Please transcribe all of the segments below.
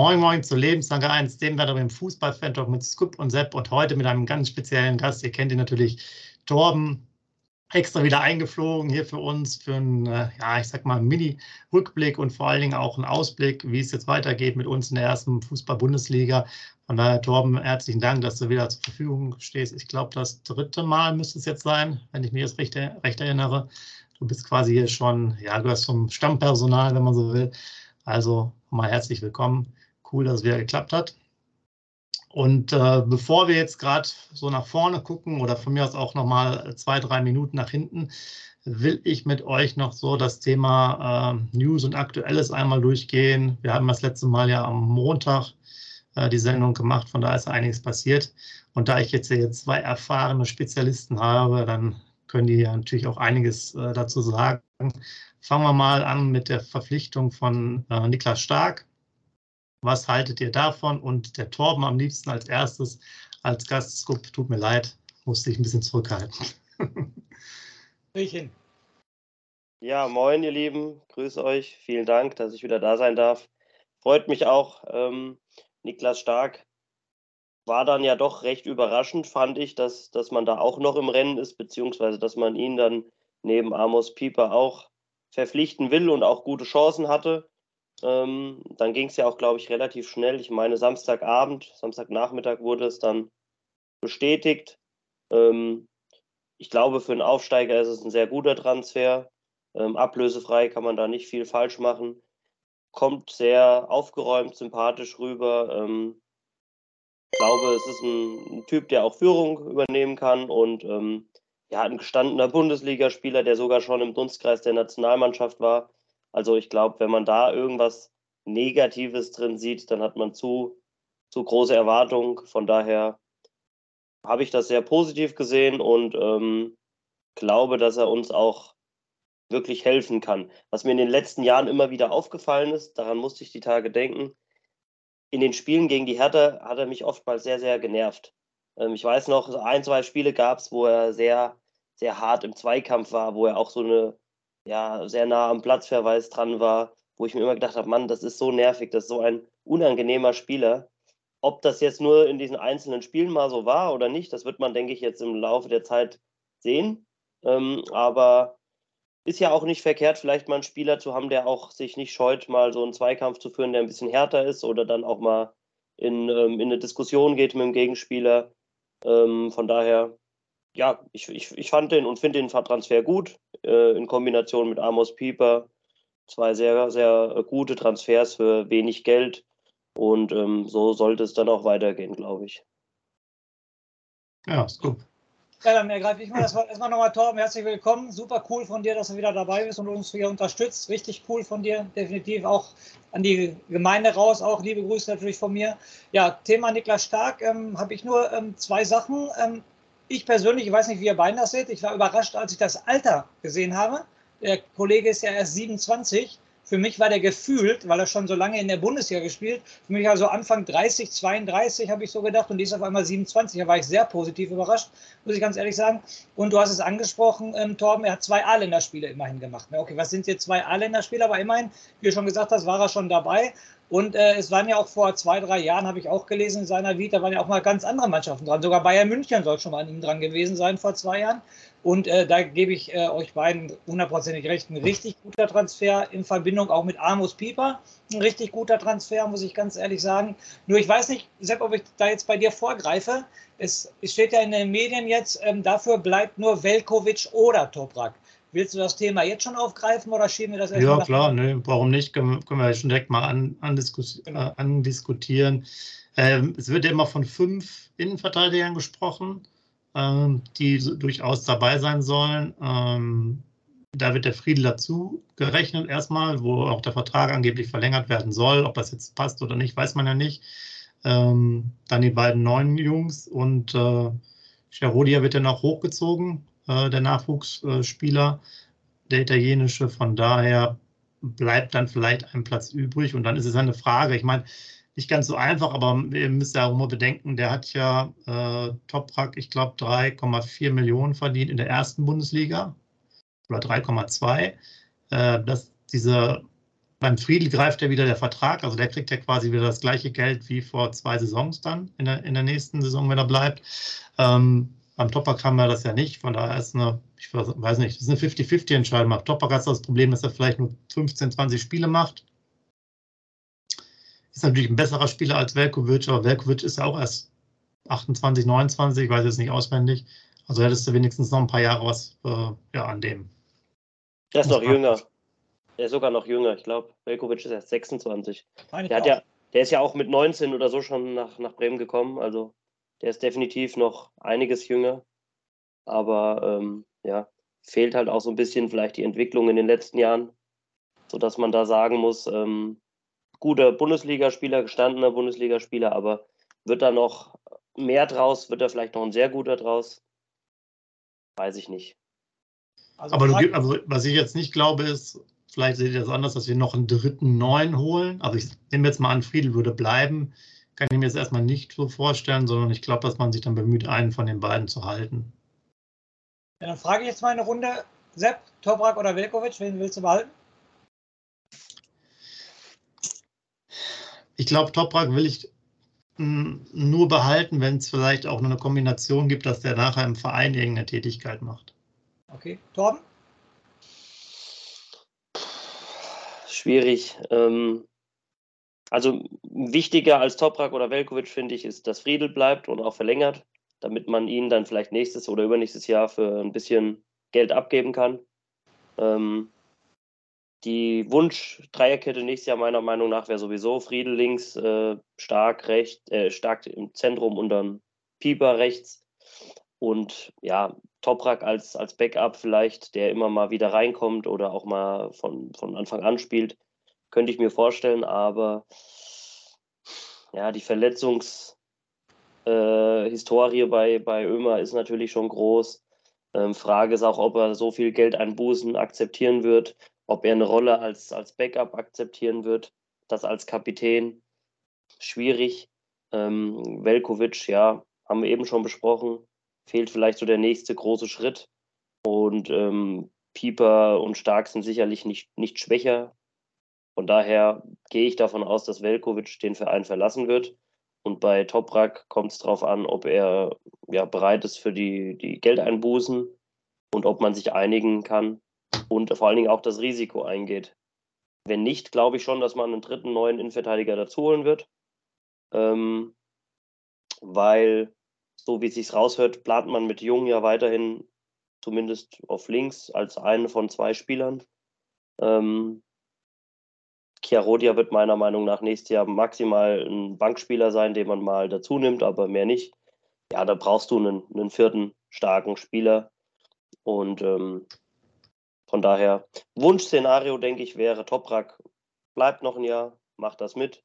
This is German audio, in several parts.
Moin Moin zu Lebenslange 1, dem werden wir im Fußball-Fan-Talk mit Scoop und Sepp und heute mit einem ganz speziellen Gast. Ihr kennt ihn natürlich, Torben, extra wieder eingeflogen hier für uns für einen, äh, ja, ich sag mal, Mini-Rückblick und vor allen Dingen auch einen Ausblick, wie es jetzt weitergeht mit uns in der ersten Fußball-Bundesliga. Von daher, Torben, herzlichen Dank, dass du wieder zur Verfügung stehst. Ich glaube, das dritte Mal müsste es jetzt sein, wenn ich mich jetzt recht, recht erinnere. Du bist quasi hier schon, ja, du hast zum Stammpersonal, wenn man so will. Also mal herzlich willkommen. Cool, dass es wieder geklappt hat. Und äh, bevor wir jetzt gerade so nach vorne gucken oder von mir aus auch nochmal zwei, drei Minuten nach hinten, will ich mit euch noch so das Thema äh, News und Aktuelles einmal durchgehen. Wir haben das letzte Mal ja am Montag äh, die Sendung gemacht, von da ist einiges passiert. Und da ich jetzt hier zwei erfahrene Spezialisten habe, dann können die ja natürlich auch einiges äh, dazu sagen. Fangen wir mal an mit der Verpflichtung von äh, Niklas Stark. Was haltet ihr davon? Und der Torben am liebsten als erstes als Gastscoop. Tut mir leid, musste ich ein bisschen zurückhalten. ich hin. Ja, moin, ihr Lieben. Grüße euch. Vielen Dank, dass ich wieder da sein darf. Freut mich auch. Ähm, Niklas Stark war dann ja doch recht überraschend, fand ich, dass, dass man da auch noch im Rennen ist, beziehungsweise dass man ihn dann neben Amos Pieper auch verpflichten will und auch gute Chancen hatte. Ähm, dann ging es ja auch, glaube ich, relativ schnell. Ich meine, Samstagabend, Samstagnachmittag wurde es dann bestätigt. Ähm, ich glaube, für einen Aufsteiger ist es ein sehr guter Transfer. Ähm, ablösefrei kann man da nicht viel falsch machen. Kommt sehr aufgeräumt, sympathisch rüber. Ähm, ich glaube, es ist ein, ein, Typ, der auch Führung übernehmen kann und ähm, ja, ein gestandener Bundesligaspieler, der sogar schon im Dunstkreis der Nationalmannschaft war. Also ich glaube, wenn man da irgendwas Negatives drin sieht, dann hat man zu, zu große Erwartungen. Von daher habe ich das sehr positiv gesehen und ähm, glaube, dass er uns auch wirklich helfen kann. Was mir in den letzten Jahren immer wieder aufgefallen ist, daran musste ich die Tage denken, in den Spielen gegen die Hertha hat er mich oftmals sehr, sehr genervt. Ähm, ich weiß noch, ein, zwei Spiele gab es, wo er sehr, sehr hart im Zweikampf war, wo er auch so eine ja, sehr nah am Platzverweis dran war, wo ich mir immer gedacht habe, Mann, das ist so nervig, das ist so ein unangenehmer Spieler. Ob das jetzt nur in diesen einzelnen Spielen mal so war oder nicht, das wird man, denke ich, jetzt im Laufe der Zeit sehen. Ähm, aber ist ja auch nicht verkehrt, vielleicht mal einen Spieler zu haben, der auch sich nicht scheut, mal so einen Zweikampf zu führen, der ein bisschen härter ist oder dann auch mal in, ähm, in eine Diskussion geht mit dem Gegenspieler. Ähm, von daher ja, ich, ich, ich fand den und finde den Transfer gut, äh, in Kombination mit Amos Pieper. Zwei sehr, sehr gute Transfers für wenig Geld. Und ähm, so sollte es dann auch weitergehen, glaube ich. Ja, ist gut. Ja, dann ergreife ich mal das erstmal nochmal, Torben, herzlich willkommen. Super cool von dir, dass du wieder dabei bist und uns hier unterstützt. Richtig cool von dir, definitiv auch an die Gemeinde raus. Auch liebe Grüße natürlich von mir. Ja, Thema Niklas Stark ähm, habe ich nur ähm, zwei Sachen. Ähm, ich persönlich, ich weiß nicht, wie ihr beiden das seht, ich war überrascht, als ich das Alter gesehen habe. Der Kollege ist ja erst 27. Für mich war der gefühlt, weil er schon so lange in der Bundesliga gespielt, für mich also Anfang 30, 32 habe ich so gedacht und die ist auf einmal 27. Da war ich sehr positiv überrascht, muss ich ganz ehrlich sagen. Und du hast es angesprochen, ähm, Torben, er hat zwei A-Länderspiele immerhin gemacht. Okay, was sind jetzt zwei A-Länderspiele? Aber immerhin, wie du schon gesagt hast, war er schon dabei. Und äh, es waren ja auch vor zwei, drei Jahren, habe ich auch gelesen in seiner Vita, waren ja auch mal ganz andere Mannschaften dran. Sogar Bayern München soll schon mal an ihm dran gewesen sein vor zwei Jahren. Und äh, da gebe ich äh, euch beiden hundertprozentig recht. Ein richtig guter Transfer in Verbindung auch mit Amos Pieper. Ein richtig guter Transfer, muss ich ganz ehrlich sagen. Nur ich weiß nicht, Sepp, ob ich da jetzt bei dir vorgreife. Es, es steht ja in den Medien jetzt, ähm, dafür bleibt nur Velkovic oder Toprak. Willst du das Thema jetzt schon aufgreifen oder schieben wir das erstmal? Ja, klar, ne, warum nicht? Können, können wir schon direkt mal an, andiskus genau. äh, andiskutieren. Ähm, es wird ja immer von fünf Innenverteidigern gesprochen, ähm, die so, durchaus dabei sein sollen. Ähm, da wird der Friedel dazu gerechnet erstmal, wo auch der Vertrag angeblich verlängert werden soll. Ob das jetzt passt oder nicht, weiß man ja nicht. Ähm, dann die beiden neuen Jungs und äh, Cherodia wird ja noch hochgezogen der Nachwuchsspieler, der italienische. Von daher bleibt dann vielleicht ein Platz übrig. Und dann ist es eine Frage, ich meine, nicht ganz so einfach, aber ihr müsst ja auch mal bedenken, der hat ja äh, Toprak, ich glaube, 3,4 Millionen verdient in der ersten Bundesliga oder 3,2. Äh, diese Beim Friedel greift ja wieder der Vertrag, also der kriegt ja quasi wieder das gleiche Geld wie vor zwei Saisons dann in der, in der nächsten Saison, wenn er bleibt. Ähm, beim Topak haben wir das ja nicht, von daher ist eine, ich weiß nicht, das ist eine 50-50-Entscheidung. Beim Topak hat das Problem, dass er vielleicht nur 15, 20 Spiele macht. Ist natürlich ein besserer Spieler als Velkovic, aber Velkovic ist ja auch erst 28, 29, ich weiß jetzt nicht auswendig. Also hättest du wenigstens noch ein paar Jahre was äh, ja, an dem. Der ist noch jünger. Der ist sogar noch jünger. Ich glaube, Velkovic ist erst 26. Der, hat ja, der ist ja auch mit 19 oder so schon nach, nach Bremen gekommen. Also der ist definitiv noch einiges jünger. Aber ähm, ja, fehlt halt auch so ein bisschen vielleicht die Entwicklung in den letzten Jahren, sodass man da sagen muss, ähm, guter Bundesligaspieler, gestandener Bundesligaspieler, aber wird da noch mehr draus? Wird da vielleicht noch ein sehr guter draus? Weiß ich nicht. Also aber du, also, was ich jetzt nicht glaube, ist, Vielleicht seht ihr das anders, dass wir noch einen dritten neuen holen. Also ich nehme jetzt mal an, Friedel würde bleiben. Kann ich mir jetzt erstmal nicht so vorstellen, sondern ich glaube, dass man sich dann bemüht, einen von den beiden zu halten. Ja, dann frage ich jetzt mal eine Runde. Sepp, Toprak oder Velkovic, wen willst du behalten? Ich glaube, Toprak will ich hm, nur behalten, wenn es vielleicht auch eine Kombination gibt, dass der nachher im Verein irgendeine Tätigkeit macht. Okay, Torben? schwierig. Ähm, also wichtiger als Toprak oder Velkovic finde ich, ist, dass Friedel bleibt und auch verlängert, damit man ihn dann vielleicht nächstes oder übernächstes Jahr für ein bisschen Geld abgeben kann. Ähm, die Wunsch-Dreierkette nächstes Jahr meiner Meinung nach wäre sowieso Friedel links, äh, stark rechts, äh, stark im Zentrum und dann Pieper rechts. Und ja, Toprak als, als Backup vielleicht, der immer mal wieder reinkommt oder auch mal von, von Anfang an spielt, könnte ich mir vorstellen. Aber ja, die Verletzungshistorie äh, bei, bei Ömer ist natürlich schon groß. Ähm, Frage ist auch, ob er so viel Geld einbußen akzeptieren wird, ob er eine Rolle als, als Backup akzeptieren wird, das als Kapitän. Schwierig. Ähm, Velkovic, ja, haben wir eben schon besprochen fehlt vielleicht so der nächste große Schritt. Und ähm, Pieper und Stark sind sicherlich nicht, nicht schwächer. Von daher gehe ich davon aus, dass Velkovic den Verein verlassen wird. Und bei Toprak kommt es darauf an, ob er ja, bereit ist für die, die Geldeinbußen und ob man sich einigen kann und vor allen Dingen auch das Risiko eingeht. Wenn nicht, glaube ich schon, dass man einen dritten neuen Innenverteidiger dazu holen wird. Ähm, weil so wie es sich raushört, plant man mit Jung ja weiterhin zumindest auf links als einen von zwei Spielern. Ähm, Chiarodia wird meiner Meinung nach nächstes Jahr maximal ein Bankspieler sein, den man mal dazu nimmt, aber mehr nicht. Ja, da brauchst du einen, einen vierten starken Spieler. Und ähm, von daher, Wunschszenario, denke ich, wäre Toprak bleibt noch ein Jahr, macht das mit.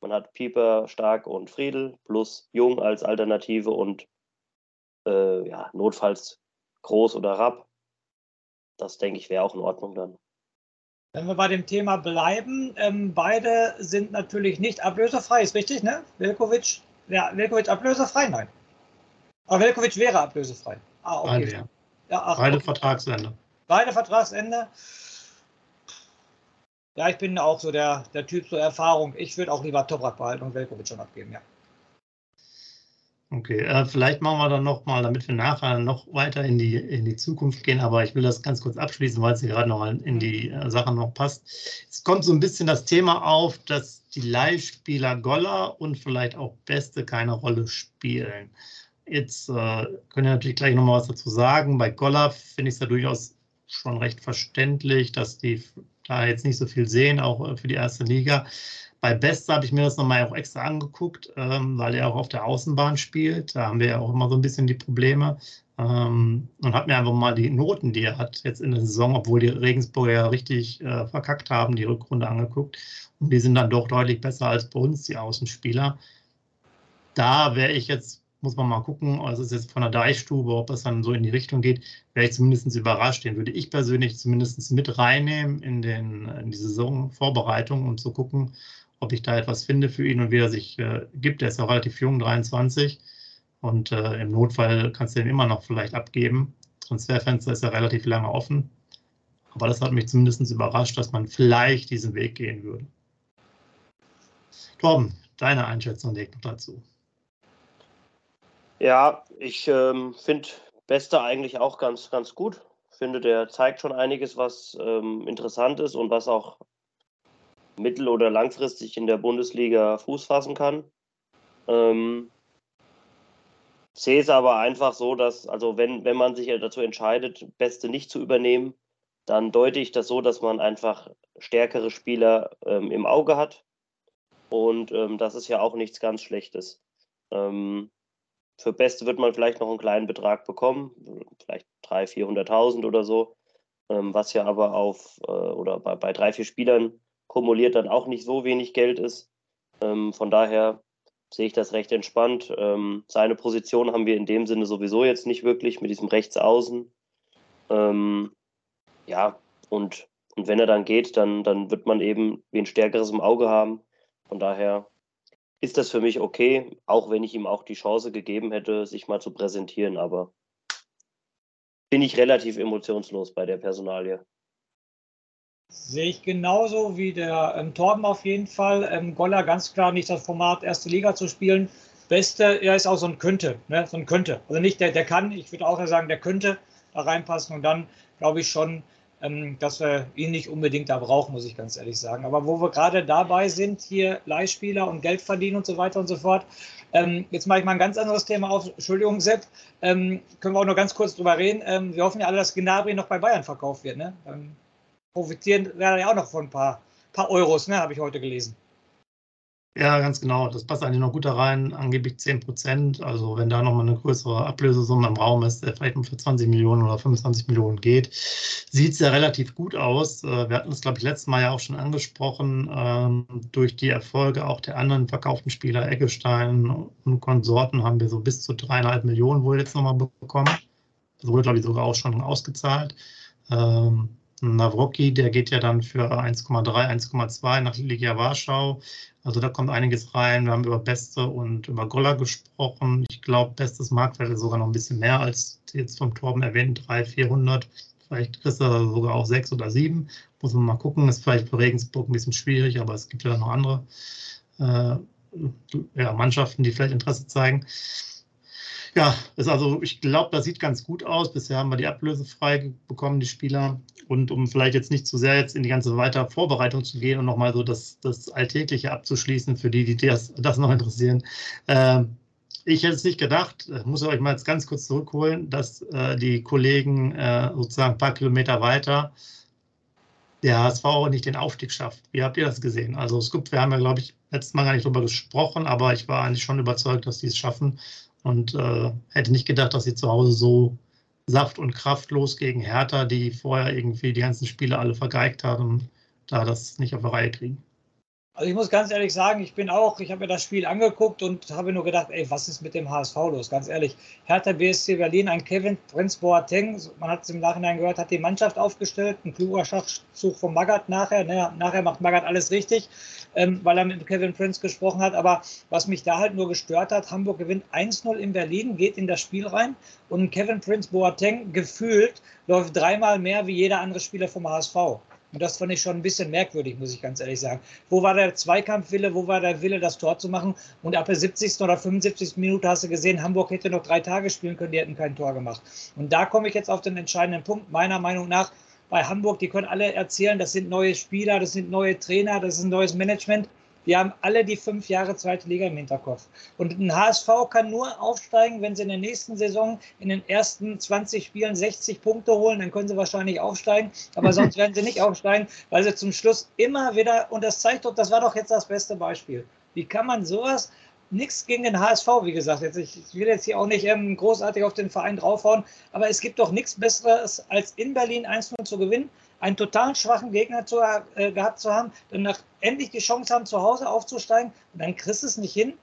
Man hat Pieper, Stark und Friedel plus Jung als Alternative und äh, ja, notfalls Groß oder Rapp. Das denke ich wäre auch in Ordnung dann. Wenn wir bei dem Thema bleiben, ähm, beide sind natürlich nicht ablösefrei, ist richtig, ne? Velkovic, ja, Velkovic ablösefrei? Nein. Aber Velkovic wäre ablösefrei. Ah, okay. Beide, ja. ja ach, beide okay. Vertragsende. Beide Vertragsende. Ja, ich bin auch so der, der Typ zur Erfahrung. Ich würde auch lieber Toprak behalten und Velkovic schon abgeben, ja. Okay, äh, vielleicht machen wir dann nochmal, damit wir nachher noch weiter in die, in die Zukunft gehen, aber ich will das ganz kurz abschließen, weil es gerade noch in die äh, Sache noch passt. Es kommt so ein bisschen das Thema auf, dass die Leihspieler Goller und vielleicht auch Beste keine Rolle spielen. Jetzt äh, können wir natürlich gleich nochmal was dazu sagen. Bei Goller finde ich es ja durchaus schon recht verständlich, dass die da jetzt nicht so viel sehen, auch äh, für die erste Liga. Bei Best habe ich mir das nochmal auch extra angeguckt, ähm, weil er auch auf der Außenbahn spielt. Da haben wir ja auch immer so ein bisschen die Probleme. Ähm, und habe mir einfach mal die Noten, die er hat jetzt in der Saison, obwohl die Regensburger ja richtig äh, verkackt haben, die Rückrunde angeguckt. Und die sind dann doch deutlich besser als bei uns, die Außenspieler. Da wäre ich jetzt muss man mal gucken, es ist jetzt von der Deichstube, ob es dann so in die Richtung geht, wäre ich zumindest überrascht. Den würde ich persönlich zumindest mit reinnehmen in, den, in die Saisonvorbereitung, um zu gucken, ob ich da etwas finde für ihn und wie er sich äh, gibt. Er ist ja relativ jung, 23. Und äh, im Notfall kannst du den immer noch vielleicht abgeben. Transferfenster ist ja relativ lange offen. Aber das hat mich zumindest überrascht, dass man vielleicht diesen Weg gehen würde. Torben, deine Einschätzung liegt noch dazu. Ja, ich ähm, finde Beste eigentlich auch ganz, ganz gut. Finde, der zeigt schon einiges, was ähm, interessant ist und was auch mittel- oder langfristig in der Bundesliga Fuß fassen kann. Ähm, sehe es aber einfach so, dass, also wenn, wenn man sich dazu entscheidet, Beste nicht zu übernehmen, dann deute ich das so, dass man einfach stärkere Spieler ähm, im Auge hat. Und ähm, das ist ja auch nichts ganz Schlechtes. Ähm, für Beste wird man vielleicht noch einen kleinen Betrag bekommen, vielleicht 300.000, 400.000 oder so, ähm, was ja aber auf äh, oder bei, bei drei, vier Spielern kumuliert dann auch nicht so wenig Geld ist. Ähm, von daher sehe ich das recht entspannt. Ähm, seine Position haben wir in dem Sinne sowieso jetzt nicht wirklich mit diesem Rechtsaußen. Ähm, ja, und, und wenn er dann geht, dann, dann wird man eben wen Stärkeres im Auge haben. Von daher ist das für mich okay, auch wenn ich ihm auch die Chance gegeben hätte, sich mal zu präsentieren. Aber bin ich relativ emotionslos bei der Personalie. Sehe ich genauso wie der ähm, Torben auf jeden Fall. Ähm, Goller ganz klar nicht das Format, erste Liga zu spielen. Beste, er ist auch so ein Könnte, ne? so ein Könnte. Also nicht der, der kann, ich würde auch sagen, der könnte da reinpassen und dann glaube ich schon, ähm, dass wir ihn nicht unbedingt da brauchen, muss ich ganz ehrlich sagen. Aber wo wir gerade dabei sind, hier Leihspieler und Geld verdienen und so weiter und so fort. Ähm, jetzt mache ich mal ein ganz anderes Thema auf. Entschuldigung, Sepp. Ähm, können wir auch noch ganz kurz drüber reden. Ähm, wir hoffen ja alle, dass Gnabry noch bei Bayern verkauft wird. Ne? Profitieren werden ja auch noch von ein paar, paar Euros, ne, habe ich heute gelesen. Ja, ganz genau. Das passt eigentlich noch gut da rein. Angeblich 10 Prozent. Also, wenn da nochmal eine größere Ablösesumme im Raum ist, der vielleicht für 20 Millionen oder 25 Millionen geht, sieht es ja relativ gut aus. Äh, wir hatten es, glaube ich, letztes Mal ja auch schon angesprochen. Ähm, durch die Erfolge auch der anderen verkauften Spieler, Eggestein und Konsorten, haben wir so bis zu dreieinhalb Millionen wohl jetzt nochmal bekommen. Das wurde, glaube ich, sogar auch schon ausgezahlt. Ähm, Nawrocki, der geht ja dann für 1,3, 1,2 nach Ligia Warschau. Also da kommt einiges rein. Wir haben über Beste und über Goller gesprochen. Ich glaube, Bestes Marktwert sogar noch ein bisschen mehr als jetzt vom Torben erwähnt, 300, 400. Vielleicht kriegst du sogar auch sechs oder sieben. Muss man mal gucken. Ist vielleicht für Regensburg ein bisschen schwierig, aber es gibt ja noch andere äh, ja, Mannschaften, die vielleicht Interesse zeigen. Ja, ist also, ich glaube, das sieht ganz gut aus. Bisher haben wir die Ablöse frei bekommen, die Spieler. Und um vielleicht jetzt nicht zu sehr jetzt in die ganze weitere Vorbereitung zu gehen und nochmal so das, das Alltägliche abzuschließen, für die, die das, das noch interessieren. Äh, ich hätte es nicht gedacht, muss ich euch mal jetzt ganz kurz zurückholen, dass äh, die Kollegen äh, sozusagen ein paar Kilometer weiter der HSV nicht den Aufstieg schafft. Wie habt ihr das gesehen? Also Scoop, wir haben ja, glaube ich, letztes Mal gar nicht drüber gesprochen, aber ich war eigentlich schon überzeugt, dass die es schaffen und äh, hätte nicht gedacht, dass sie zu Hause so saft- und kraftlos gegen Hertha, die vorher irgendwie die ganzen Spiele alle vergeigt haben, da das nicht auf die Reihe kriegen. Also ich muss ganz ehrlich sagen, ich bin auch, ich habe mir das Spiel angeguckt und habe nur gedacht, ey, was ist mit dem HSV los? Ganz ehrlich, Hertha BSC Berlin, ein Kevin Prinz Boateng, man hat es im Nachhinein gehört, hat die Mannschaft aufgestellt, ein kluger Schachzug von Magath nachher, ne, nachher macht Magath alles richtig, ähm, weil er mit Kevin Prinz gesprochen hat, aber was mich da halt nur gestört hat, Hamburg gewinnt 1-0 in Berlin, geht in das Spiel rein und Kevin Prinz Boateng gefühlt läuft dreimal mehr wie jeder andere Spieler vom HSV. Und das fand ich schon ein bisschen merkwürdig, muss ich ganz ehrlich sagen. Wo war der Zweikampfwille, wo war der Wille, das Tor zu machen? Und ab der 70. oder 75. Minute hast du gesehen, Hamburg hätte noch drei Tage spielen können, die hätten kein Tor gemacht. Und da komme ich jetzt auf den entscheidenden Punkt. Meiner Meinung nach, bei Hamburg, die können alle erzählen, das sind neue Spieler, das sind neue Trainer, das ist ein neues Management. Die haben alle die fünf Jahre zweite Liga im Hinterkopf. Und ein HSV kann nur aufsteigen, wenn sie in der nächsten Saison in den ersten 20 Spielen 60 Punkte holen. Dann können sie wahrscheinlich aufsteigen. Aber sonst werden sie nicht aufsteigen, weil sie zum Schluss immer wieder, und das zeigt doch, das war doch jetzt das beste Beispiel. Wie kann man sowas nichts gegen den HSV, wie gesagt. Jetzt, ich will jetzt hier auch nicht ähm, großartig auf den Verein draufhauen, aber es gibt doch nichts Besseres, als in Berlin 1-0 zu gewinnen einen total schwachen Gegner zu, äh, gehabt zu haben, dann endlich die Chance haben, zu Hause aufzusteigen und dann kriegst du es nicht hin.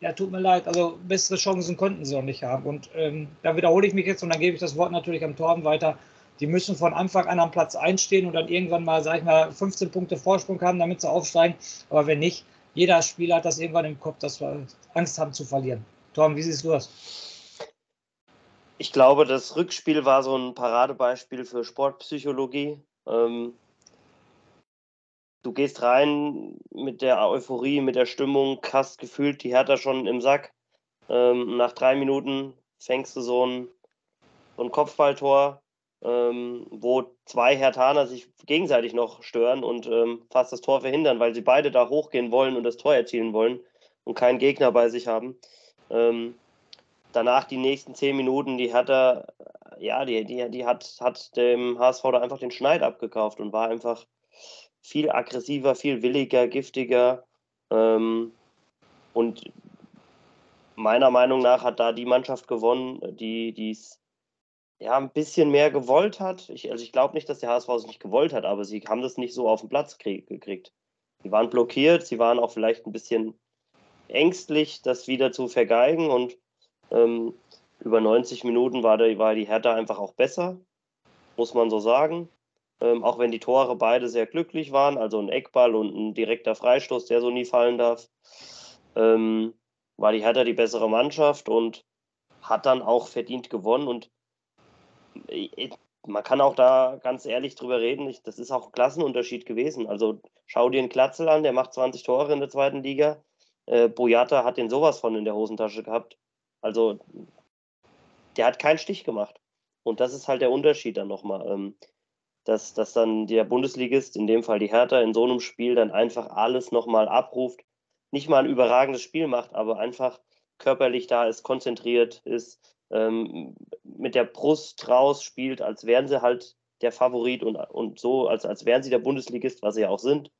Ja, tut mir leid. Also bessere Chancen konnten sie auch nicht haben. Und ähm, da wiederhole ich mich jetzt und dann gebe ich das Wort natürlich am Torben weiter. Die müssen von Anfang an am Platz einstehen und dann irgendwann mal, sag ich mal, 15 Punkte Vorsprung haben, damit sie aufsteigen. Aber wenn nicht, jeder Spieler hat das irgendwann im Kopf, dass wir Angst haben zu verlieren. Torben, wie siehst du das? Ich glaube, das Rückspiel war so ein Paradebeispiel für Sportpsychologie. Ähm, du gehst rein mit der Euphorie, mit der Stimmung, hast gefühlt die Hertha schon im Sack. Ähm, nach drei Minuten fängst du so ein, so ein Kopfballtor, ähm, wo zwei Hertaner sich gegenseitig noch stören und ähm, fast das Tor verhindern, weil sie beide da hochgehen wollen und das Tor erzielen wollen und keinen Gegner bei sich haben. Ähm, danach die nächsten zehn Minuten, die Hertha, ja, die, die, die hat, hat dem HSV da einfach den Schneid abgekauft und war einfach viel aggressiver, viel williger, giftiger. Ähm, und meiner Meinung nach hat da die Mannschaft gewonnen, die es ja, ein bisschen mehr gewollt hat. Ich, also ich glaube nicht, dass der HSV es nicht gewollt hat, aber sie haben das nicht so auf den Platz gekriegt. Sie waren blockiert, sie waren auch vielleicht ein bisschen ängstlich, das wieder zu vergeigen und ähm, über 90 Minuten war, der, war die Hertha einfach auch besser, muss man so sagen. Ähm, auch wenn die Tore beide sehr glücklich waren, also ein Eckball und ein direkter Freistoß, der so nie fallen darf. Ähm, war die Hertha die bessere Mannschaft und hat dann auch verdient gewonnen. Und man kann auch da ganz ehrlich drüber reden, das ist auch ein Klassenunterschied gewesen. Also schau dir einen Klatzel an, der macht 20 Tore in der zweiten Liga. Äh, Boyata hat den sowas von in der Hosentasche gehabt. Also der hat keinen Stich gemacht. Und das ist halt der Unterschied dann nochmal. Ähm, dass, dass dann der Bundesligist, in dem Fall die Hertha, in so einem Spiel dann einfach alles nochmal abruft, nicht mal ein überragendes Spiel macht, aber einfach körperlich da ist, konzentriert ist, ähm, mit der Brust raus spielt, als wären sie halt der Favorit und, und so, als, als wären sie der Bundesligist, was sie auch sind.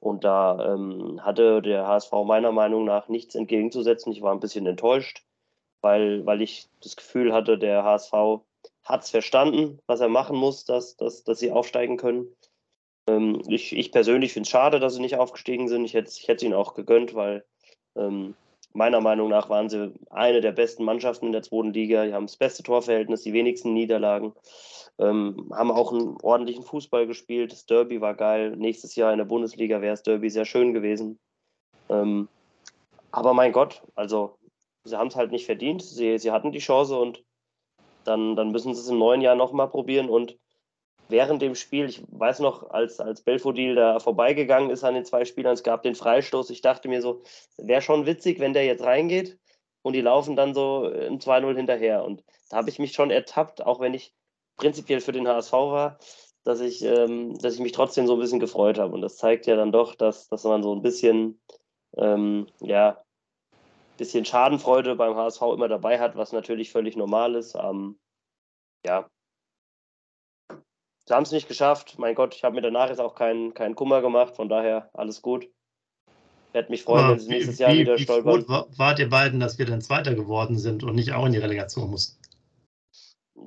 Und da ähm, hatte der HSV meiner Meinung nach nichts entgegenzusetzen. Ich war ein bisschen enttäuscht, weil, weil ich das Gefühl hatte, der HSV hat es verstanden, was er machen muss, dass, dass, dass sie aufsteigen können. Ähm, ich, ich persönlich finde es schade, dass sie nicht aufgestiegen sind. Ich hätte ich es ihnen auch gegönnt, weil ähm, meiner Meinung nach waren sie eine der besten Mannschaften in der zweiten Liga. Die haben das beste Torverhältnis, die wenigsten Niederlagen, ähm, haben auch einen ordentlichen Fußball gespielt. Das Derby war geil. Nächstes Jahr in der Bundesliga wäre das Derby sehr schön gewesen. Ähm, aber mein Gott, also sie haben es halt nicht verdient. Sie, sie hatten die Chance und dann, dann müssen sie es im neuen Jahr nochmal probieren und während dem Spiel, ich weiß noch, als, als Belfodil da vorbeigegangen ist an den zwei Spielern, es gab den Freistoß, ich dachte mir so, wäre schon witzig, wenn der jetzt reingeht und die laufen dann so im 2-0 hinterher. Und da habe ich mich schon ertappt, auch wenn ich prinzipiell für den HSV war, dass ich, ähm, dass ich mich trotzdem so ein bisschen gefreut habe. Und das zeigt ja dann doch, dass, dass man so ein bisschen, ähm, ja, bisschen Schadenfreude beim HSV immer dabei hat, was natürlich völlig normal ist. Ähm, ja, Sie haben es nicht geschafft. Mein Gott, ich habe mir danach jetzt auch keinen, keinen Kummer gemacht. Von daher alles gut. Ich werde mich freuen, Aber wenn Sie nächstes wie, Jahr wieder wie stolpern. Wie wart ihr beiden, dass wir dann Zweiter geworden sind und nicht auch in die Relegation mussten?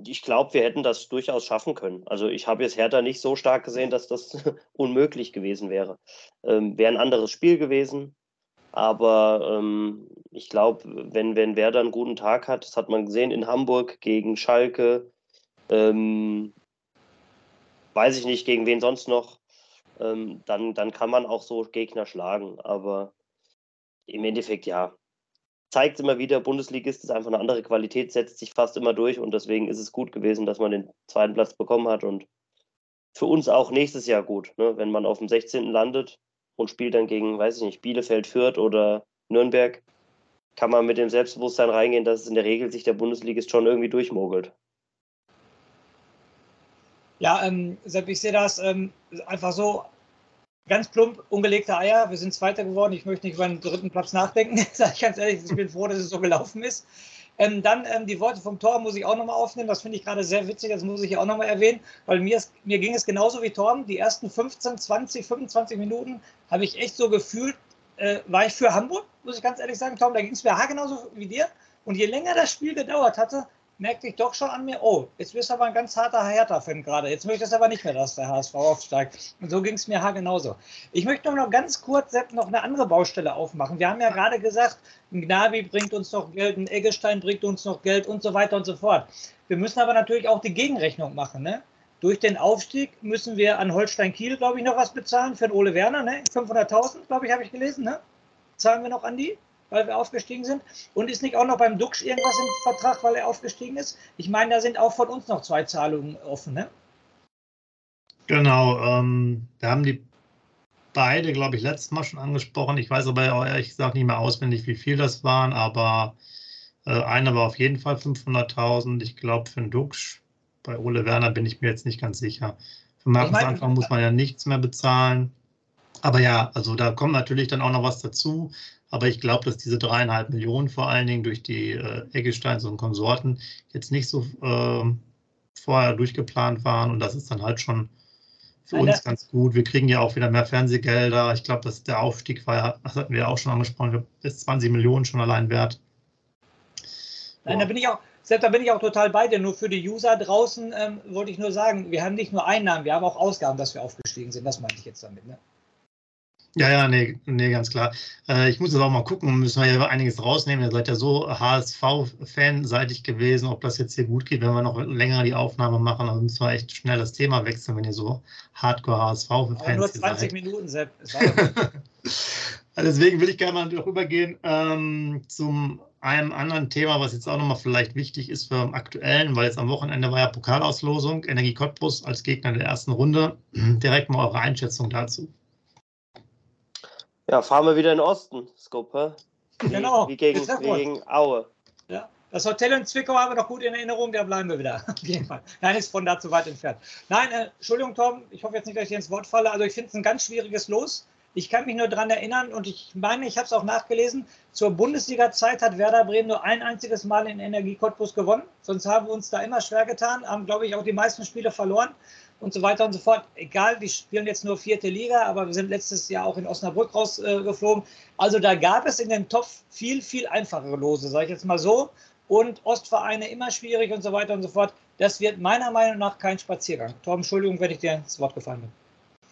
Ich glaube, wir hätten das durchaus schaffen können. Also ich habe jetzt Hertha nicht so stark gesehen, dass das unmöglich gewesen wäre. Ähm, wäre ein anderes Spiel gewesen. Aber ähm, ich glaube, wenn, wenn Werder einen guten Tag hat, das hat man gesehen in Hamburg gegen Schalke, ähm, weiß ich nicht, gegen wen sonst noch, ähm, dann, dann kann man auch so Gegner schlagen. Aber im Endeffekt, ja, zeigt immer wieder, Bundesligist ist einfach eine andere Qualität, setzt sich fast immer durch und deswegen ist es gut gewesen, dass man den zweiten Platz bekommen hat und für uns auch nächstes Jahr gut, ne? wenn man auf dem 16. landet und spielt dann gegen, weiß ich nicht, Bielefeld, Fürth oder Nürnberg, kann man mit dem Selbstbewusstsein reingehen, dass es in der Regel sich der Bundesligist schon irgendwie durchmogelt. Ja, ähm, Sepp, ich sehe das ähm, einfach so ganz plump, ungelegte Eier. Wir sind Zweiter geworden. Ich möchte nicht über den dritten Platz nachdenken, sage ich ganz ehrlich. Ich bin froh, dass es so gelaufen ist. Ähm, dann ähm, die Worte vom Tor muss ich auch nochmal aufnehmen. Das finde ich gerade sehr witzig. Das muss ich auch nochmal erwähnen, weil mir, ist, mir ging es genauso wie Torben. Die ersten 15, 20, 25 Minuten habe ich echt so gefühlt, äh, war ich für Hamburg, muss ich ganz ehrlich sagen. Tom, da ging es mir genauso wie dir. Und je länger das Spiel gedauert hatte, merkte ich doch schon an mir, oh, jetzt bist du aber ein ganz harter Hertha-Fan gerade. Jetzt möchte ich aber nicht mehr, dass der HSV aufsteigt. Und so ging es mir genauso. Ich möchte noch ganz kurz Sepp, noch eine andere Baustelle aufmachen. Wir haben ja gerade gesagt, ein Gnavi bringt uns noch Geld, ein Eggestein bringt uns noch Geld und so weiter und so fort. Wir müssen aber natürlich auch die Gegenrechnung machen. Ne? Durch den Aufstieg müssen wir an Holstein Kiel, glaube ich, noch was bezahlen für den Ole Werner. Ne? 500.000, glaube ich, habe ich gelesen. Ne? Zahlen wir noch an die? Weil wir aufgestiegen sind? Und ist nicht auch noch beim Dux irgendwas im Vertrag, weil er aufgestiegen ist? Ich meine, da sind auch von uns noch zwei Zahlungen offen, ne? Genau, ähm, wir haben die beide, glaube ich, letztes Mal schon angesprochen. Ich weiß aber ehrlich gesagt nicht mehr auswendig, wie viel das waren, aber äh, einer war auf jeden Fall 500.000. Ich glaube, für den Dux, bei Ole Werner bin ich mir jetzt nicht ganz sicher. Für Markus ich Anfang muss man ja nichts mehr bezahlen. Aber ja, also da kommt natürlich dann auch noch was dazu. Aber ich glaube, dass diese dreieinhalb Millionen vor allen Dingen durch die äh, Eggesteins und Konsorten jetzt nicht so äh, vorher durchgeplant waren. Und das ist dann halt schon für uns ganz gut. Wir kriegen ja auch wieder mehr Fernsehgelder. Ich glaube, dass der Aufstieg war ja, das hatten wir ja auch schon angesprochen, ist 20 Millionen schon allein wert. Nein, da bin ich auch, selbst da bin ich auch total bei dir. Nur für die User draußen ähm, wollte ich nur sagen, wir haben nicht nur Einnahmen, wir haben auch Ausgaben, dass wir aufgestiegen sind. Das meinte ich jetzt damit. Ne? Ja, ja, nee, nee ganz klar. Äh, ich muss jetzt auch mal gucken, müssen wir ja einiges rausnehmen. Ihr seid ja so HSV-Fanseitig gewesen, ob das jetzt hier gut geht, wenn wir noch länger die Aufnahme machen. Dann müssen wir echt schnell das Thema wechseln, wenn ihr so Hardcore-HSV-Fans seid. Nur 20 Minuten, Sepp. Deswegen will ich gerne mal darüber gehen ähm, zum einem anderen Thema, was jetzt auch nochmal vielleicht wichtig ist für den aktuellen, weil jetzt am Wochenende war ja Pokalauslosung, Energie Cottbus als Gegner der ersten Runde. Direkt mal eure Einschätzung dazu. Ja, fahren wir wieder in den Osten, Scope. Wie, genau. Wie gegen, wie gegen Aue. Ja. Das Hotel in Zwickau haben wir noch gut in Erinnerung, da bleiben wir wieder. Auf jeden Fall. Nein, ist von da zu weit entfernt. Nein, äh, Entschuldigung, Tom, ich hoffe jetzt nicht, dass ich ins Wort falle. Also ich finde es ein ganz schwieriges Los. Ich kann mich nur daran erinnern und ich meine, ich habe es auch nachgelesen, zur Bundesliga-Zeit hat Werder Bremen nur ein einziges Mal in Energie Cottbus gewonnen. Sonst haben wir uns da immer schwer getan, haben, glaube ich, auch die meisten Spiele verloren und so weiter und so fort. Egal, die spielen jetzt nur vierte Liga, aber wir sind letztes Jahr auch in Osnabrück rausgeflogen. Äh, also da gab es in dem Topf viel, viel einfachere Lose, sage ich jetzt mal so. Und Ostvereine immer schwierig und so weiter und so fort. Das wird meiner Meinung nach kein Spaziergang. Torben, Entschuldigung, wenn ich dir ins Wort gefallen bin.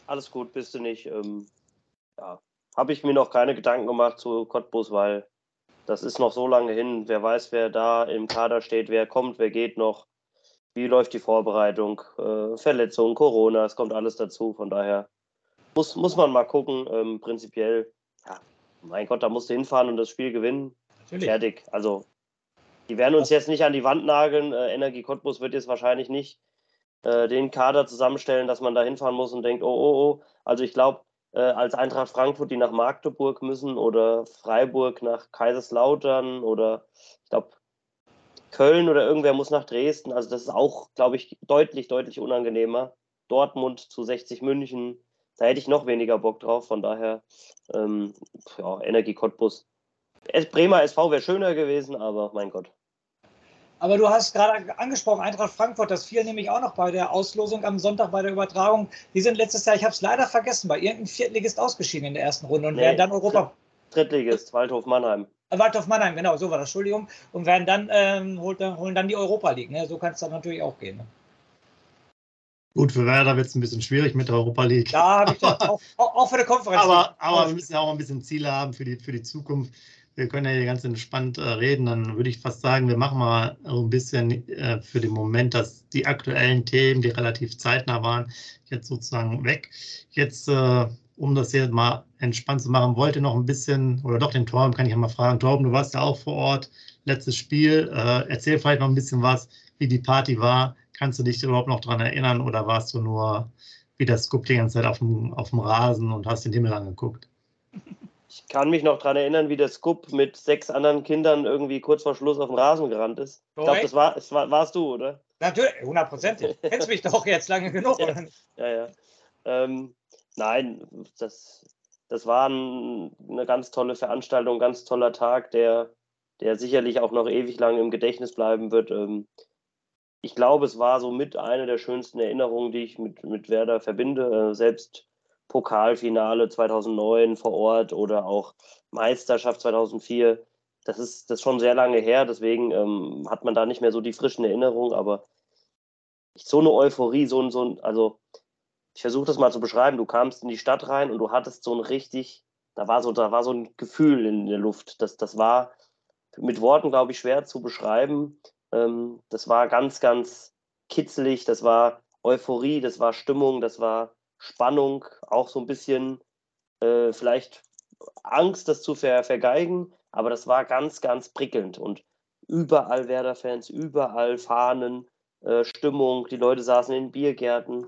Alles gut, bist du nicht. Ähm ja, habe ich mir noch keine Gedanken gemacht zu Cottbus, weil das ist noch so lange hin. Wer weiß, wer da im Kader steht, wer kommt, wer geht noch. Wie läuft die Vorbereitung? Äh, Verletzungen, Corona, es kommt alles dazu. Von daher muss, muss man mal gucken. Ähm, prinzipiell, ja, mein Gott, da musst du hinfahren und das Spiel gewinnen. Natürlich. Fertig. Also, die werden uns jetzt nicht an die Wand nageln. Äh, Energie Cottbus wird jetzt wahrscheinlich nicht äh, den Kader zusammenstellen, dass man da hinfahren muss und denkt, oh, oh, oh. Also, ich glaube, als Eintracht Frankfurt, die nach Magdeburg müssen oder Freiburg nach Kaiserslautern oder ich glaube Köln oder irgendwer muss nach Dresden. Also das ist auch, glaube ich, deutlich, deutlich unangenehmer. Dortmund zu 60 München, da hätte ich noch weniger Bock drauf. Von daher, ähm, ja, Energie Cottbus. Bremer SV wäre schöner gewesen, aber mein Gott. Aber du hast gerade angesprochen, Eintracht Frankfurt, das fiel nämlich auch noch bei der Auslosung am Sonntag bei der Übertragung. Die sind letztes Jahr, ich habe es leider vergessen, bei irgendeinem Viertligist ausgeschieden in der ersten Runde und nee, werden dann Europa. Drittligist, Waldhof Mannheim. Äh, Waldhof Mannheim, genau, so war das, Entschuldigung. Und werden dann, ähm, holen dann die Europa League. Ne? So kann es dann natürlich auch gehen. Ne? Gut, für Werder wird es ein bisschen schwierig mit der Europa League. Ja, habe ich dann auch, auch, für die Konferenz. aber, aber wir müssen ja auch ein bisschen Ziele haben für die, für die Zukunft wir können ja hier ganz entspannt äh, reden, dann würde ich fast sagen, wir machen mal ein bisschen äh, für den Moment, dass die aktuellen Themen, die relativ zeitnah waren, jetzt sozusagen weg. Jetzt, äh, um das hier mal entspannt zu machen, wollte noch ein bisschen, oder doch den Torben kann ich ja mal fragen. Torben, du warst ja auch vor Ort, letztes Spiel. Äh, erzähl vielleicht noch ein bisschen was, wie die Party war. Kannst du dich überhaupt noch daran erinnern oder warst du nur wie das Scoop die ganze Zeit auf dem, auf dem Rasen und hast den Himmel angeguckt? Ich kann mich noch daran erinnern, wie der Scoop mit sechs anderen Kindern irgendwie kurz vor Schluss auf den Rasen gerannt ist. Ich glaube, das, war, das war, warst du, oder? Natürlich, hundertprozentig. Kennst mich doch jetzt lange genug, ja, oder? Ja, ja. Ähm, nein, das, das war ein, eine ganz tolle Veranstaltung, ganz toller Tag, der, der sicherlich auch noch ewig lang im Gedächtnis bleiben wird. Ähm, ich glaube, es war so mit eine der schönsten Erinnerungen, die ich mit, mit Werder verbinde. Äh, selbst Pokalfinale 2009 vor Ort oder auch Meisterschaft 2004. Das ist, das ist schon sehr lange her, deswegen ähm, hat man da nicht mehr so die frischen Erinnerungen, aber so eine Euphorie, so ein, so ein also ich versuche das mal zu beschreiben, du kamst in die Stadt rein und du hattest so ein richtig, da war so, da war so ein Gefühl in der Luft. Das, das war mit Worten, glaube ich, schwer zu beschreiben. Ähm, das war ganz, ganz kitzelig, das war Euphorie, das war Stimmung, das war Spannung, auch so ein bisschen äh, vielleicht Angst, das zu ver vergeigen, aber das war ganz, ganz prickelnd und überall Werder-Fans, überall Fahnen, äh, Stimmung, die Leute saßen in Biergärten.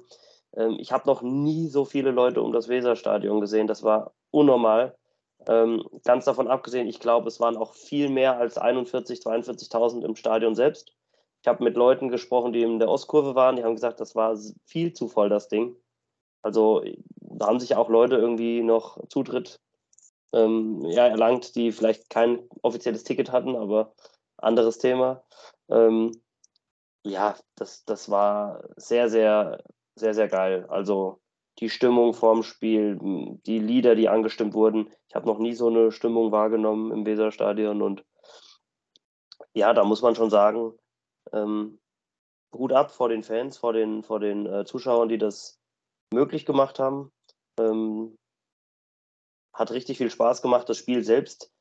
Ähm, ich habe noch nie so viele Leute um das Weserstadion gesehen. Das war unnormal. Ähm, ganz davon abgesehen, ich glaube, es waren auch viel mehr als 41, 42.000 im Stadion selbst. Ich habe mit Leuten gesprochen, die in der Ostkurve waren, die haben gesagt, das war viel zu voll, das Ding. Also da haben sich auch Leute irgendwie noch Zutritt ähm, ja, erlangt, die vielleicht kein offizielles Ticket hatten, aber anderes Thema. Ähm, ja, das, das war sehr, sehr, sehr, sehr geil. Also die Stimmung vorm Spiel, die Lieder, die angestimmt wurden. Ich habe noch nie so eine Stimmung wahrgenommen im Weserstadion und ja, da muss man schon sagen, ähm, Hut ab vor den Fans, vor den, vor den äh, Zuschauern, die das möglich gemacht haben. Ähm, hat richtig viel Spaß gemacht. Das Spiel selbst,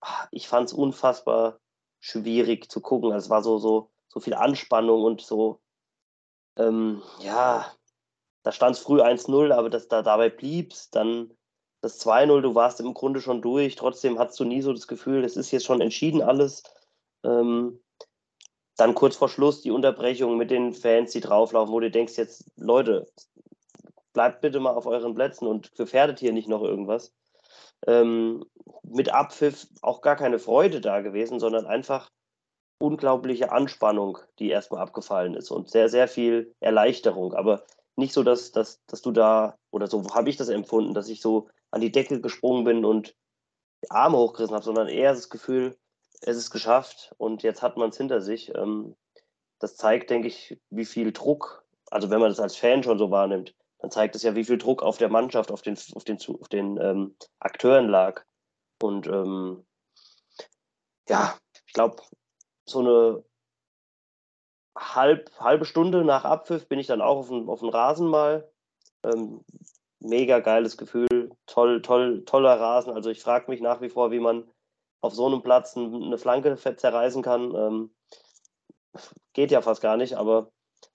ah, ich fand es unfassbar schwierig zu gucken. Also es war so, so, so viel Anspannung und so, ähm, ja, da stand es früh 1-0, aber dass da dabei bliebst, dann das 2-0, du warst im Grunde schon durch, trotzdem hattest du nie so das Gefühl, es ist jetzt schon entschieden alles. Ähm, dann kurz vor Schluss die Unterbrechung mit den Fans, die drauflaufen, wo du denkst jetzt, Leute, bleibt bitte mal auf euren Plätzen und gefährdet hier nicht noch irgendwas. Ähm, mit Abpfiff auch gar keine Freude da gewesen, sondern einfach unglaubliche Anspannung, die erstmal abgefallen ist und sehr, sehr viel Erleichterung. Aber nicht so, dass, dass, dass du da, oder so habe ich das empfunden, dass ich so an die Decke gesprungen bin und die Arme hochgerissen habe, sondern eher das Gefühl, es ist geschafft und jetzt hat man es hinter sich. Ähm, das zeigt, denke ich, wie viel Druck, also wenn man das als Fan schon so wahrnimmt, dann zeigt es ja, wie viel Druck auf der Mannschaft, auf den, auf den, auf den ähm, Akteuren lag. Und ähm, ja, ich glaube, so eine halb, halbe Stunde nach Abpfiff bin ich dann auch auf dem, auf dem Rasen mal. Ähm, mega geiles Gefühl, toll, toll, toller Rasen. Also ich frage mich nach wie vor, wie man auf so einem Platz eine Flanke zerreißen kann. Ähm, geht ja fast gar nicht, aber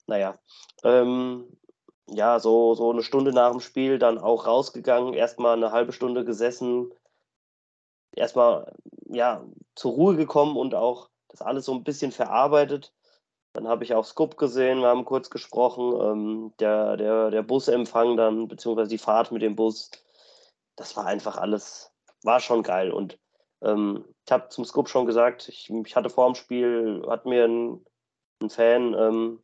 naja. Ähm, ja, so, so eine Stunde nach dem Spiel dann auch rausgegangen, erstmal eine halbe Stunde gesessen, erstmal ja, zur Ruhe gekommen und auch das alles so ein bisschen verarbeitet. Dann habe ich auch Scoop gesehen, wir haben kurz gesprochen, ähm, der, der, der Busempfang dann, beziehungsweise die Fahrt mit dem Bus, das war einfach alles, war schon geil. Und ähm, ich habe zum Scoop schon gesagt, ich, ich, hatte vor dem Spiel, hat mir ein, ein Fan ähm,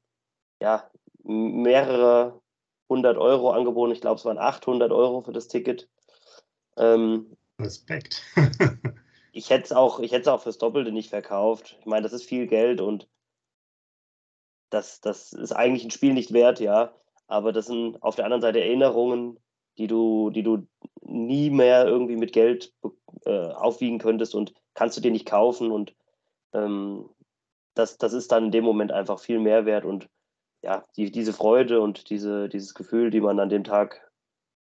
ja, mehrere hundert Euro angeboten. Ich glaube, es waren 800 Euro für das Ticket. Ähm, Respekt. ich hätte es auch, auch fürs Doppelte nicht verkauft. Ich meine, das ist viel Geld und das, das ist eigentlich ein Spiel nicht wert, ja. Aber das sind auf der anderen Seite Erinnerungen, die du, die du nie mehr irgendwie mit Geld äh, aufwiegen könntest und kannst du dir nicht kaufen. Und ähm, das, das ist dann in dem Moment einfach viel mehr wert. Und ja, die, diese Freude und diese, dieses Gefühl, die man an dem Tag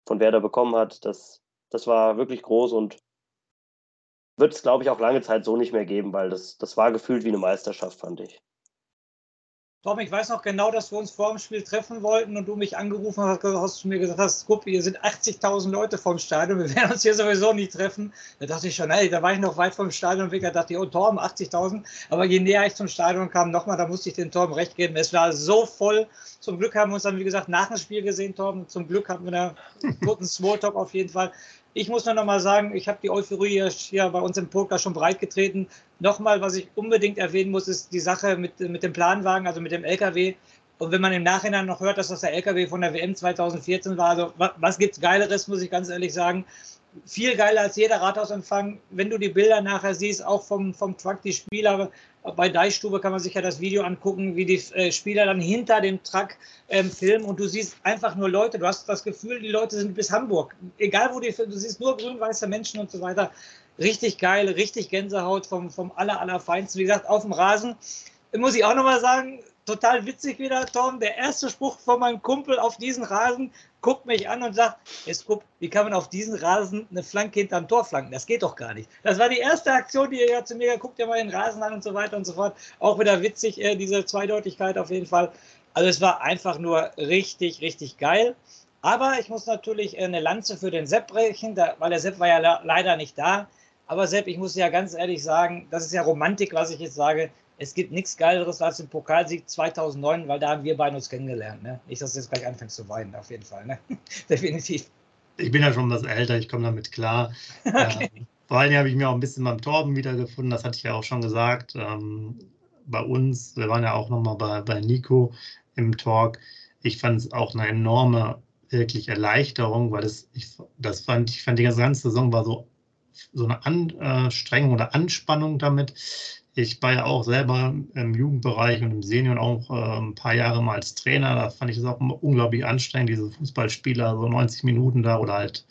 von Werder bekommen hat, das, das war wirklich groß und wird es, glaube ich, auch lange Zeit so nicht mehr geben, weil das, das war gefühlt wie eine Meisterschaft, fand ich. Tom, ich weiß noch genau, dass wir uns vor dem Spiel treffen wollten und du mich angerufen hast, hast du mir gesagt hast, guck, hier sind 80.000 Leute vom Stadion, wir werden uns hier sowieso nicht treffen. Da dachte ich schon, ey, da war ich noch weit vom Stadion weg, da dachte ich, oh Torben, 80.000. Aber je näher ich zum Stadion kam, nochmal, da musste ich den Torben recht geben. Es war so voll. Zum Glück haben wir uns dann, wie gesagt, nach dem Spiel gesehen, Torben. Zum Glück hatten wir da einen guten Smalltalk auf jeden Fall. Ich muss nur noch mal sagen, ich habe die Euphorie hier bei uns im Poker schon breitgetreten. Nochmal, was ich unbedingt erwähnen muss, ist die Sache mit, mit dem Planwagen, also mit dem LKW. Und wenn man im Nachhinein noch hört, dass das der LKW von der WM 2014 war, also was, was es Geileres, muss ich ganz ehrlich sagen viel geiler als jeder Rathausempfang. Wenn du die Bilder nachher siehst, auch vom, vom Truck, die Spieler, bei Deichstube kann man sich ja das Video angucken, wie die äh, Spieler dann hinter dem Truck ähm, filmen und du siehst einfach nur Leute, du hast das Gefühl, die Leute sind bis Hamburg. Egal wo die, du siehst nur grün-weiße Menschen und so weiter. Richtig geil, richtig Gänsehaut vom, vom aller, allerfeinsten. Wie gesagt, auf dem Rasen. Muss ich auch nochmal sagen, total witzig wieder, Tom. Der erste Spruch von meinem Kumpel auf diesen Rasen guckt mich an und sagt, jetzt guck, wie kann man auf diesen Rasen eine Flanke hinterm Tor flanken? Das geht doch gar nicht. Das war die erste Aktion, die er ja zu mir, guckt ja mal den Rasen an und so weiter und so fort. Auch wieder witzig, äh, diese Zweideutigkeit auf jeden Fall. Also es war einfach nur richtig, richtig geil. Aber ich muss natürlich äh, eine Lanze für den Sepp brechen, weil der Sepp war ja leider nicht da. Aber Sepp, ich muss ja ganz ehrlich sagen, das ist ja Romantik, was ich jetzt sage es gibt nichts Geileres als den Pokalsieg 2009, weil da haben wir beide uns kennengelernt. Ne? Nicht, dass du jetzt gleich anfängst zu weinen, auf jeden Fall. Ne? Definitiv. Ich bin ja schon was älter, ich komme damit klar. okay. ähm, vor allem habe ich mir auch ein bisschen beim Torben wiedergefunden, das hatte ich ja auch schon gesagt. Ähm, bei uns, wir waren ja auch nochmal bei, bei Nico im Talk. Ich fand es auch eine enorme wirklich Erleichterung, weil das, ich, das fand, ich fand die ganze Saison war so, so eine Anstrengung oder Anspannung damit. Ich war ja auch selber im Jugendbereich und im Senior auch äh, ein paar Jahre mal als Trainer. Da fand ich es auch unglaublich anstrengend, diese Fußballspieler, so 90 Minuten da oder halt,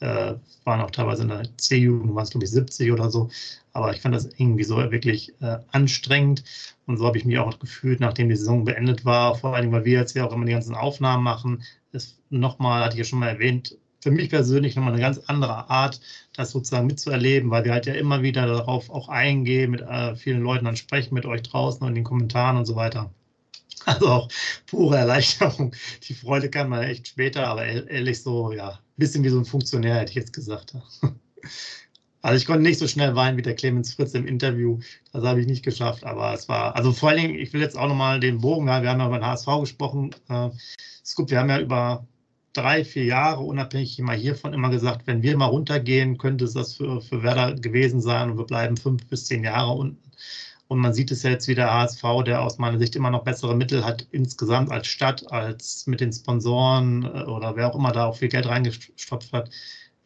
äh, waren auch teilweise in der C-Jugend, waren es glaube ich 70 oder so. Aber ich fand das irgendwie so wirklich äh, anstrengend. Und so habe ich mich auch gefühlt, nachdem die Saison beendet war. Vor allem, weil wir jetzt ja auch immer die ganzen Aufnahmen machen. Nochmal, hatte ich ja schon mal erwähnt, für mich persönlich nochmal eine ganz andere Art, das sozusagen mitzuerleben, weil wir halt ja immer wieder darauf auch eingehen, mit äh, vielen Leuten dann sprechen, mit euch draußen und in den Kommentaren und so weiter. Also auch pure Erleichterung. Die Freude kann man echt später, aber ehrlich so, ja, ein bisschen wie so ein Funktionär, hätte ich jetzt gesagt. Also ich konnte nicht so schnell weinen wie der Clemens Fritz im Interview. Das habe ich nicht geschafft, aber es war, also vor allen Dingen, ich will jetzt auch nochmal den Bogen, wir haben ja über den HSV gesprochen. Äh, Scoop, wir haben ja über drei, vier Jahre unabhängig immer hiervon immer gesagt, wenn wir mal runtergehen, könnte es das für, für Werder gewesen sein und wir bleiben fünf bis zehn Jahre unten. Und man sieht es ja jetzt wieder HSV, der aus meiner Sicht immer noch bessere Mittel hat insgesamt als Stadt, als mit den Sponsoren äh, oder wer auch immer da auch viel Geld reingestopft hat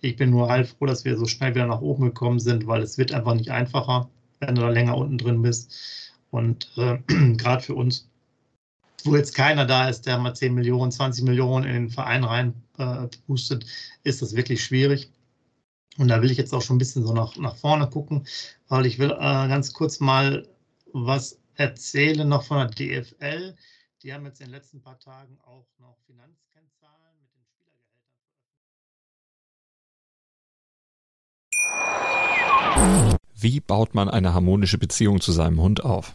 ich bin nur halb froh, dass wir so schnell wieder nach oben gekommen sind, weil es wird einfach nicht einfacher, wenn du da länger unten drin bist. Und äh, gerade für uns, wo jetzt keiner da ist, der mal 10 Millionen, 20 Millionen in den Verein rein äh, boostet, ist das wirklich schwierig. Und da will ich jetzt auch schon ein bisschen so nach, nach vorne gucken, weil ich will äh, ganz kurz mal was erzählen noch von der DFL. Die haben jetzt in den letzten paar Tagen auch noch Finanzkennzahlen Wie baut man eine harmonische Beziehung zu seinem Hund auf?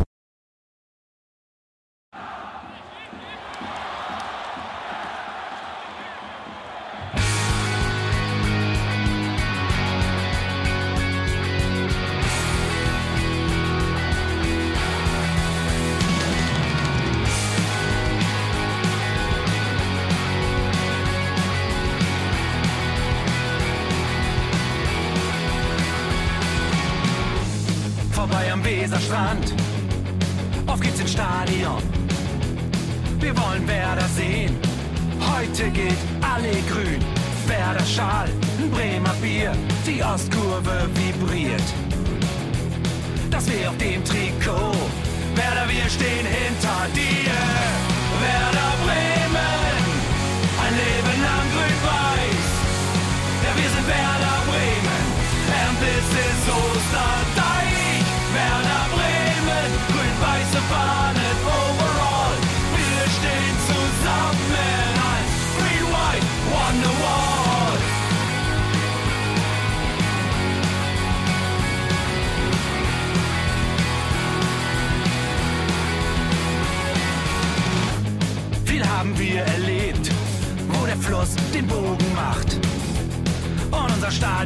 Die Ostkurve vibriert.